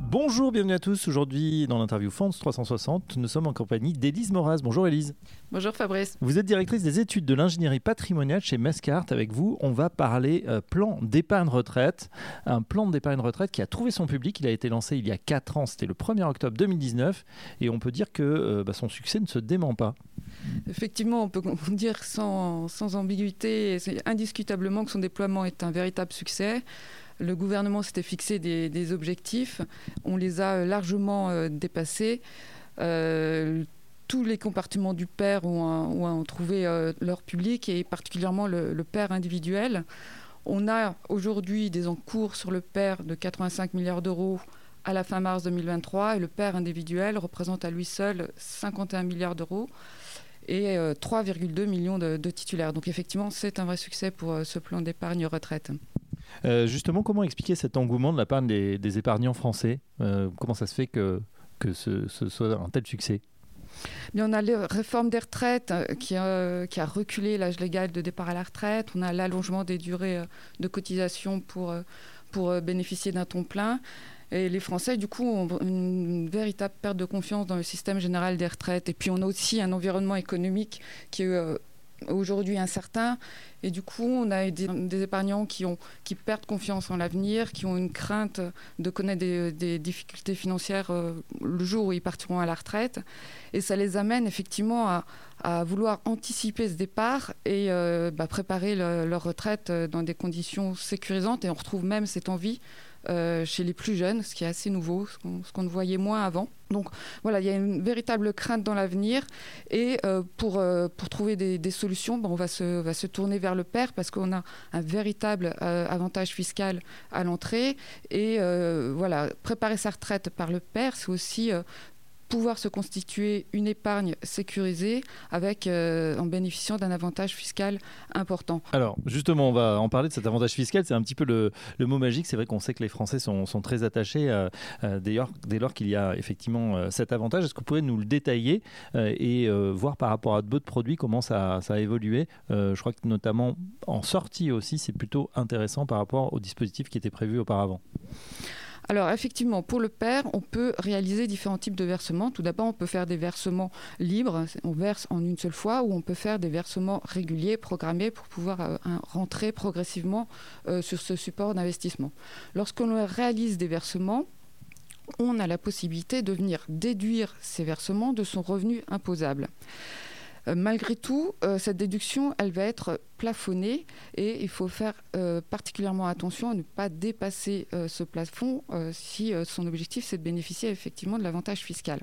Bonjour, bienvenue à tous. Aujourd'hui, dans l'interview Fonds 360, nous sommes en compagnie d'Élise Moraz. Bonjour Élise. Bonjour Fabrice. Vous êtes directrice des études de l'ingénierie patrimoniale chez Mascart. Avec vous, on va parler euh, plan d'épargne retraite. Un plan d'épargne retraite qui a trouvé son public. Il a été lancé il y a 4 ans, c'était le 1er octobre 2019. Et on peut dire que euh, bah, son succès ne se dément pas. Effectivement, on peut dire sans, sans ambiguïté, indiscutablement que son déploiement est un véritable succès. Le gouvernement s'était fixé des, objectifs, on les a largement euh, dépassés. Euh, tous les compartiments du père ont, trouvé euh, leur public et particulièrement le, père individuel. On a aujourd'hui des encours sur le père de 85 milliards d'euros à la fin mars 2023 et le père individuel représente à lui seul 51 milliards d'euros et 3,2 millions de, titulaires. Donc effectivement, c'est un vrai succès pour ce plan d'épargne retraite. Euh, justement, comment expliquer cet engouement de la part des, épargnants français euh, Comment ça se fait que, que ce, soit un tel succès? On a la réforme des retraites euh, qui a, reculé l'âge légal de départ à la retraite. On a l'allongement des durées de cotisation pour, pour bénéficier d'un ton plein. Et les Français, du coup, ont une véritable perte de confiance dans le système général des retraites. Et puis, on a aussi un environnement économique qui est aujourd'hui incertain. Et du coup, on a des, épargnants qui, perdent confiance en l'avenir, qui ont une crainte de connaître des, difficultés financières euh, le jour où ils partiront à la retraite. Et ça les amène effectivement à, vouloir anticiper ce départ et euh, bah, préparer leur retraite euh, dans des conditions sécurisantes. Et on retrouve même cette envie euh, chez les plus jeunes, ce qui est assez nouveau, ce qu'on ne voyait moins avant. Donc voilà, il y a une véritable crainte dans l'avenir. Et euh, pour, euh, pour trouver des, solutions, ben, on va se, va se tourner vers le père parce qu'on a un véritable avantage fiscal à l'entrée. Et voilà, préparer sa retraite par le père, c'est aussi pouvoir se constituer une épargne sécurisée avec, euh, en bénéficiant d'un avantage fiscal important. Alors justement, on va en parler de cet avantage fiscal. C'est un petit peu le, mot magique. C'est vrai qu'on sait que les Français sont, très attachés euh, euh, dès lors, qu'il y a effectivement cet avantage. Est-ce que vous pourriez nous le détailler et voir par rapport à d'autres produits comment ça, ça a évolué? Je crois que notamment en sortie aussi, c'est plutôt intéressant par rapport au dispositif qui était prévu auparavant. Alors effectivement, pour le père, on peut réaliser différents types de versements. Tout d'abord, on peut faire des versements libres, on verse en une seule fois, ou on peut faire des versements réguliers, programmés pour pouvoir euh, rentrer progressivement euh, sur ce support d'investissement. Lorsqu'on réalise des versements, on a la possibilité de venir déduire ces versements de son revenu imposable. Euh, malgré tout, euh, cette déduction, elle va être plafonnée et il faut faire euh, particulièrement attention à ne pas dépasser ce plafond si son objectif c'est de bénéficier effectivement de l'avantage fiscal.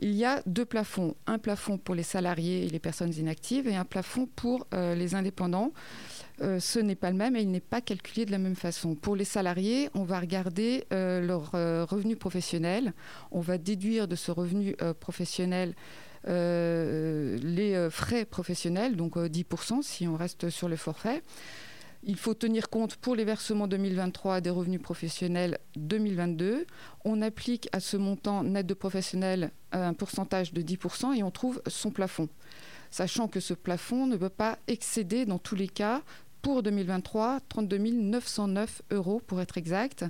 Il y a deux plafonds, un plafond pour les salariés et les personnes inactives et un plafond pour les indépendants. ce n'est pas le même et il n'est pas calculé de la même façon. Pour les salariés, on va regarder leur revenu professionnel, on va déduire de ce revenu professionnel les euh, frais professionnels, donc 10% euh, si on reste sur le forfait. Il faut tenir compte pour les versements 2023 des revenus professionnels 2022. On applique à ce montant net de professionnel un pourcentage de 10% et on trouve son plafond. Sachant que ce plafond ne peut pas excéder dans tous les cas pour 2023, 32 909 euros pour être exact.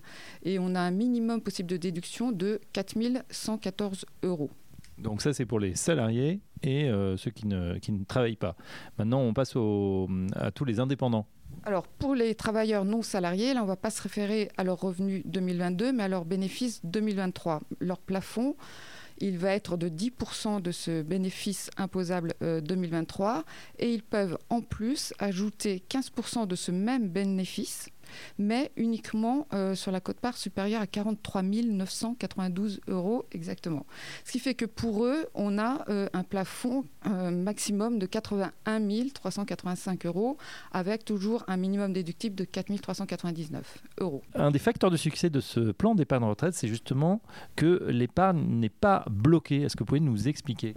Et on a un minimum possible de déduction de 4 114 euros. Donc ça, c'est pour les salariés et euh, ceux qui ne, travaillent pas. Maintenant, on passe à tous les indépendants. Alors, pour les travailleurs non salariés, là, on ne va pas se référer à leur revenu 2022, mais à leur bénéfice 2023. Leur plafond, il va être de 10% de ce bénéfice imposable 2023 euh, et ils peuvent en plus ajouter 15% de ce même bénéfice mais uniquement euh, sur la cote-part supérieure à 43 992 euros exactement. Ce qui fait que pour eux, on a euh, un plafond euh, maximum de 81 385 euros, avec toujours un minimum déductible de 4 399 euros. Un des facteurs de succès de ce plan d'épargne retraite, c'est justement que l'épargne n'est pas bloquée. Est-ce que vous pouvez nous expliquer?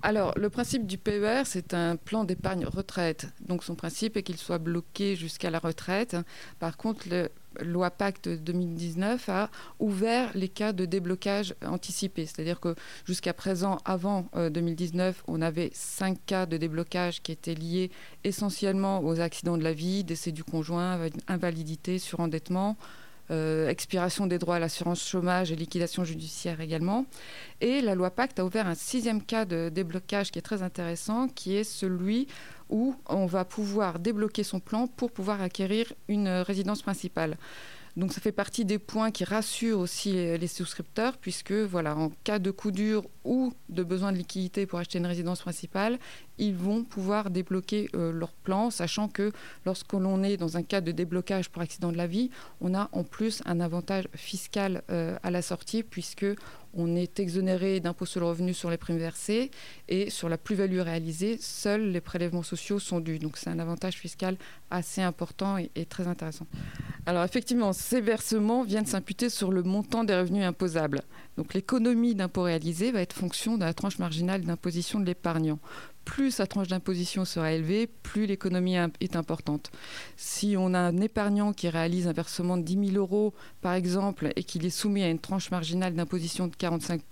Alors, le principe du PER, c'est un plan d'épargne retraite. Donc, son principe est qu'il soit bloqué jusqu'à la retraite. Par contre, la loi Pacte 2019 a ouvert les cas de déblocage anticipé. C'est-à-dire que jusqu'à présent, avant 2019, euh, on avait cinq cas de déblocage qui étaient liés essentiellement aux accidents de la vie, décès du conjoint, invalidité, surendettement, expiration des droits à l'assurance chômage et liquidation judiciaire également. Et la loi Pacte a ouvert un sixième cas de déblocage qui est très intéressant, qui est celui où on va pouvoir débloquer son plan pour pouvoir acquérir une résidence principale. Donc ça fait partie des points qui rassurent aussi les, souscripteurs, puisque voilà, en cas de coup dur ou de besoin de liquidité pour acheter une résidence principale, ils vont pouvoir débloquer euh, leur plan, sachant que lorsque l'on est dans un cas de déblocage pour accident de la vie, on a en plus un avantage fiscal euh, à la sortie, puisque on est exonéré d'impôt sur le revenu sur les primes versées et sur la plus-value réalisée, seuls les prélèvements sociaux sont dus. Donc c'est un avantage fiscal assez important et, et, très intéressant. Alors effectivement, ces versements viennent s'imputer sur le montant des revenus imposables. Donc l'économie d'impôt réalisé va être fonction de la tranche marginale d'imposition de l'épargnant plus sa tranche d'imposition sera élevée, plus l'économie est importante. Si on a un épargnant qui réalise un versement de 10 000 euros, par exemple, et qu'il est soumis à une tranche marginale d'imposition de 45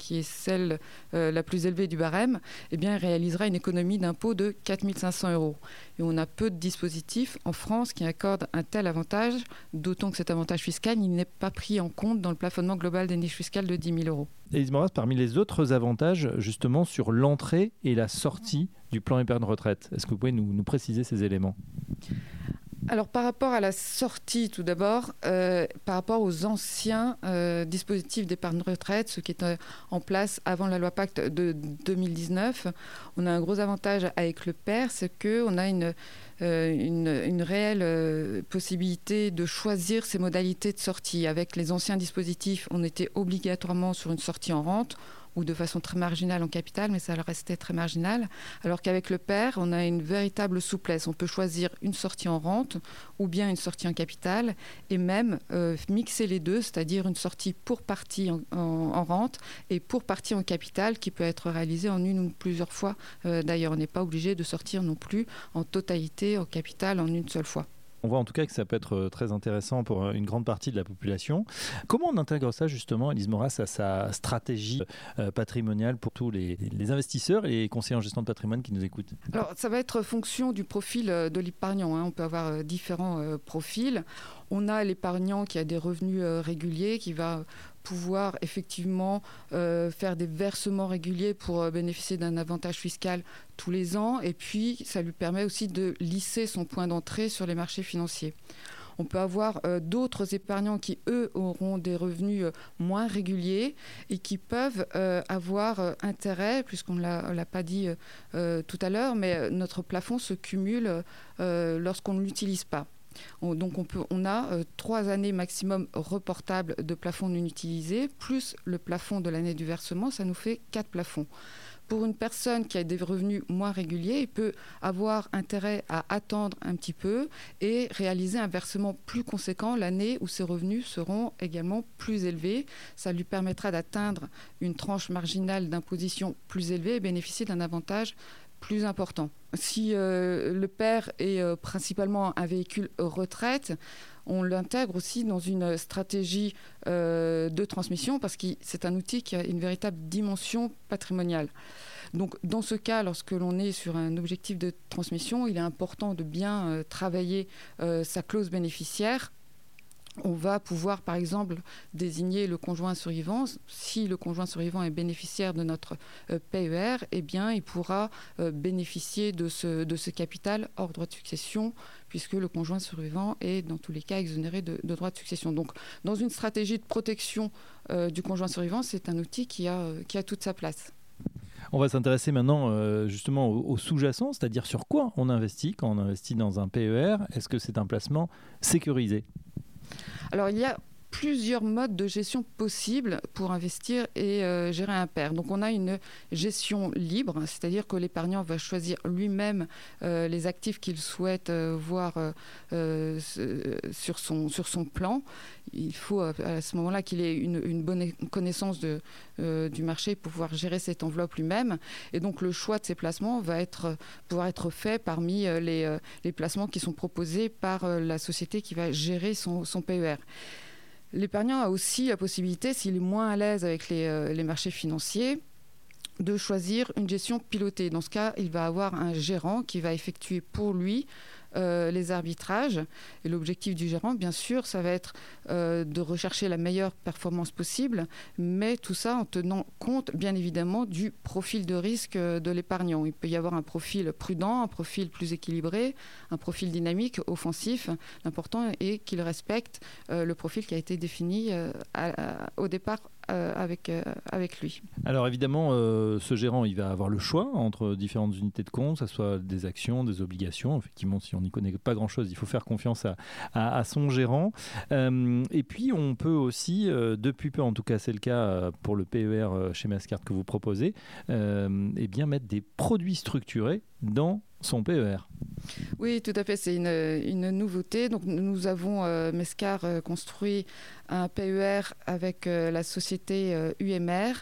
qui est celle euh, la plus élevée du barème, eh bien, il réalisera une économie d'impôt de 4 500 euros. Et on a peu de dispositifs en France qui accordent un tel avantage, d'autant que cet avantage fiscal n'est pas pris en compte dans le plafonnement global des niches fiscales de 10 000 euros. Élise Moras, parmi les autres avantages, justement, sur l'entrée et la sortie du plan épargne retraite, est-ce que vous pouvez nous préciser ces éléments? Alors par rapport à la sortie tout d'abord, euh, par rapport aux anciens euh, dispositifs d'épargne retraite, ce qui est euh, en place avant la loi Pacte de 2019, on a un gros avantage avec le PER, c'est qu'on a une, une, réelle possibilité de choisir ses modalités de sortie. Avec les anciens dispositifs, on était obligatoirement sur une sortie en rente ou de façon très marginale en capital, mais ça restait très marginal. Alors qu'avec le PER, on a une véritable souplesse. On peut choisir une sortie en rente ou bien une sortie en capital et même euh, mixer les deux, c'est-à-dire une sortie pour partie en, rente et pour partie en capital qui peut être réalisée en une ou plusieurs fois. Euh, d'ailleurs, on n'est pas obligé de sortir non plus en totalité en capital en une seule fois. On voit en tout cas que ça peut être euh, très intéressant pour euh, une grande partie de la population. Comment on intègre ça justement, Elise Moras, à sa stratégie euh, patrimoniale pour tous les, investisseurs et les conseillers en gestion de patrimoine qui nous écoutent? Alors ça va être fonction du profil de l'épargnant. Hein. On peut avoir différents profils. On a l'épargnant qui a des revenus réguliers, qui va pouvoir effectivement euh, faire des versements réguliers pour euh, bénéficier d'un avantage fiscal tous les ans. Et puis, ça lui permet aussi de lisser son point d'entrée sur les marchés financiers. On peut avoir euh, d'autres épargnants qui, eux, auront des revenus moins réguliers et qui peuvent avoir intérêt, puisqu'on ne l'a pas dit tout à l'heure, mais notre plafond se cumule lorsqu'on ne l'utilise pas. On, donc on, a euh, trois années maximum reportables de plafond non utilisé, plus le plafond de l'année du versement, ça nous fait quatre plafonds. Pour une personne qui a des revenus moins réguliers, il peut avoir intérêt à attendre un petit peu et réaliser un versement plus conséquent l'année où ses revenus seront également plus élevés. Ça lui permettra d'atteindre une tranche marginale d'imposition plus élevée et bénéficier d'un avantage plus important. Si euh, le père est euh, principalement un véhicule retraite, on l'intègre aussi dans une stratégie euh, de transmission parce que c'est un outil qui a une véritable dimension patrimoniale. Donc, dans ce cas, lorsque l'on est sur un objectif de transmission, il est important de bien travailler sa clause bénéficiaire on va pouvoir, par exemple, désigner le conjoint survivant. Si le conjoint survivant est bénéficiaire de notre euh, PER, eh bien, il pourra euh, bénéficier de ce, capital hors droit de succession, puisque le conjoint survivant est, dans tous les cas, exonéré de, droit de succession. Donc, dans une stratégie de protection euh, du conjoint survivant, c'est un outil qui a, qui a toute sa place. On va s'intéresser maintenant justement au, sous-jacent, c'est-à-dire sur quoi on investit quand on investit dans un PER. Est-ce que c'est un placement sécurisé? Alors il y a plusieurs modes de gestion possibles pour investir et euh, gérer un PER. Donc on a une gestion libre, c'est-à-dire que l'épargnant va choisir lui-même euh, les actifs qu'il souhaite euh, voir sur, son, sur son plan. Il faut à ce moment-là qu'il ait une, bonne connaissance du marché pour pouvoir gérer cette enveloppe lui-même. Et donc le choix de ces placements va être, pouvoir être fait parmi les, les placements qui sont proposés par la société qui va gérer son PER. L'épargnant a aussi la possibilité, s'il est moins à l'aise avec les, euh, marchés financiers, de choisir une gestion pilotée. Dans ce cas, il va avoir un gérant qui va effectuer pour lui euh, les arbitrages. Et l'objectif du gérant, bien sûr, ça va être euh, de rechercher la meilleure performance possible, mais tout ça en tenant compte, bien évidemment, du profil de risque de l'épargnant. Il peut y avoir un profil prudent, un profil plus équilibré, un profil dynamique, offensif. L'important est qu'il respecte le profil qui a été défini au départ euh, avec, euh, avec lui. Alors évidemment, euh, ce gérant, il va avoir le choix entre différentes unités de compte, que ce soit des actions, des obligations. Effectivement, si on n'y connaît pas grand-chose, il faut faire confiance à, à, son gérant. et puis, on peut aussi, depuis peu, en tout cas c'est le cas pour le PER chez Mascart que vous proposez, eh bien mettre des produits structurés dans son PER. Oui, tout à fait, c'est une, nouveauté. Donc, nous avons, euh, Mescar, euh, construit un PER avec euh, la société UMR.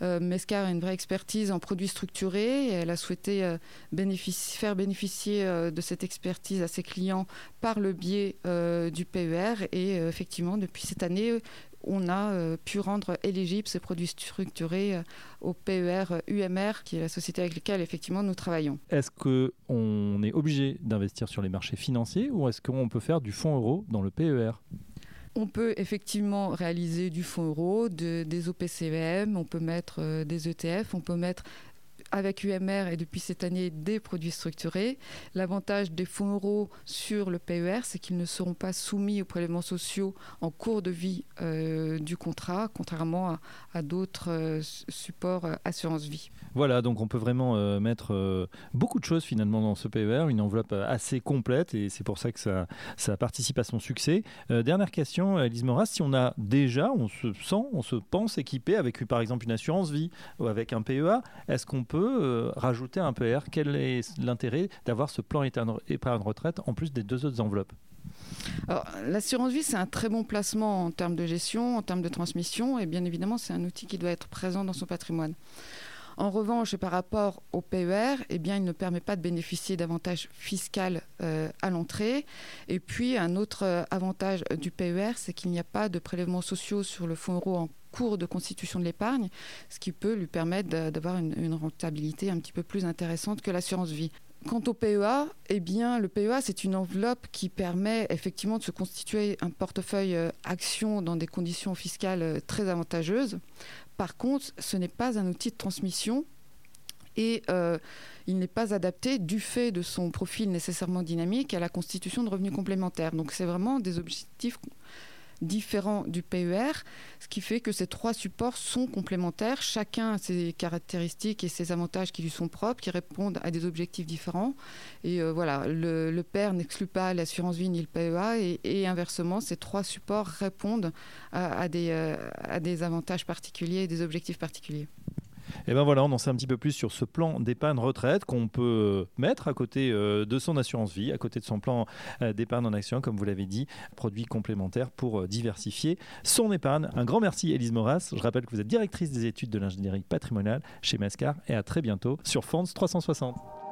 Mescar a une vraie expertise en produits structurés et elle a souhaité faire bénéficier de cette expertise à ses clients par le biais du PER. Et effectivement, depuis cette année, on a euh, pu rendre éligibles ces produits structurés euh, au PER UMR, qui est la société avec laquelle effectivement nous travaillons. Est-ce qu'on est obligé d'investir sur les marchés financiers ou est-ce qu'on peut faire du fonds euro dans le PER on peut effectivement réaliser du fonds euro, des OPCVM, on peut mettre euh, des ETF, on peut mettre avec UMR et depuis cette année des produits structurés. L'avantage des fonds euros sur le PER, c'est qu'ils ne seront pas soumis aux prélèvements sociaux en cours de vie euh, du contrat, contrairement à, d'autres euh, supports euh, assurance vie. Voilà, donc on peut vraiment mettre beaucoup de choses finalement dans ce PER, une enveloppe assez complète et c'est pour ça que ça, ça participe à son succès. dernière question, Elise Moras, si on a déjà, on se sent, on se pense équipé avec par exemple une assurance vie ou avec un PEA, est-ce qu'on peut euh, rajouter un PER Quel est l'intérêt d'avoir ce plan épargne retraite en plus des deux autres enveloppes? L'assurance vie, c'est un très bon placement en termes de gestion, en termes de transmission, et bien évidemment, c'est un outil qui doit être présent dans son patrimoine. En revanche, par rapport au PER, eh bien, il ne permet pas de bénéficier d'avantages fiscaux euh, à l'entrée. Et puis, un autre euh, avantage du PER, c'est qu'il n'y a pas de prélèvements sociaux sur le fonds euro en cours de constitution de l'épargne, ce qui peut lui permettre d'avoir une, rentabilité un petit peu plus intéressante que l'assurance vie. Quant au PEA, eh bien, le PEA, c'est une enveloppe qui permet effectivement de se constituer un portefeuille euh, action dans des conditions fiscales très avantageuses. Par contre, ce n'est pas un outil de transmission et euh, il n'est pas adapté du fait de son profil nécessairement dynamique à la constitution de revenus complémentaires. Donc c'est vraiment des objectifs différents du PER, ce qui fait que ces trois supports sont complémentaires, chacun a ses caractéristiques et ses avantages qui lui sont propres, qui répondent à des objectifs différents. Et euh, voilà, le, PER n'exclut pas l'assurance vie ni le PEA, et, inversement, ces trois supports répondent euh, à des avantages particuliers et des objectifs particuliers. Et ben voilà, on en sait un petit peu plus sur ce plan d'épargne retraite qu'on peut mettre à côté euh, de son assurance vie, à côté de son plan euh, d'épargne en action, comme vous l'avez dit, produit complémentaire pour euh, diversifier son épargne. Un grand merci, Elise Moras. Je rappelle que vous êtes directrice des études de l'ingénierie patrimoniale chez Mascar et à très bientôt sur Fonds 360.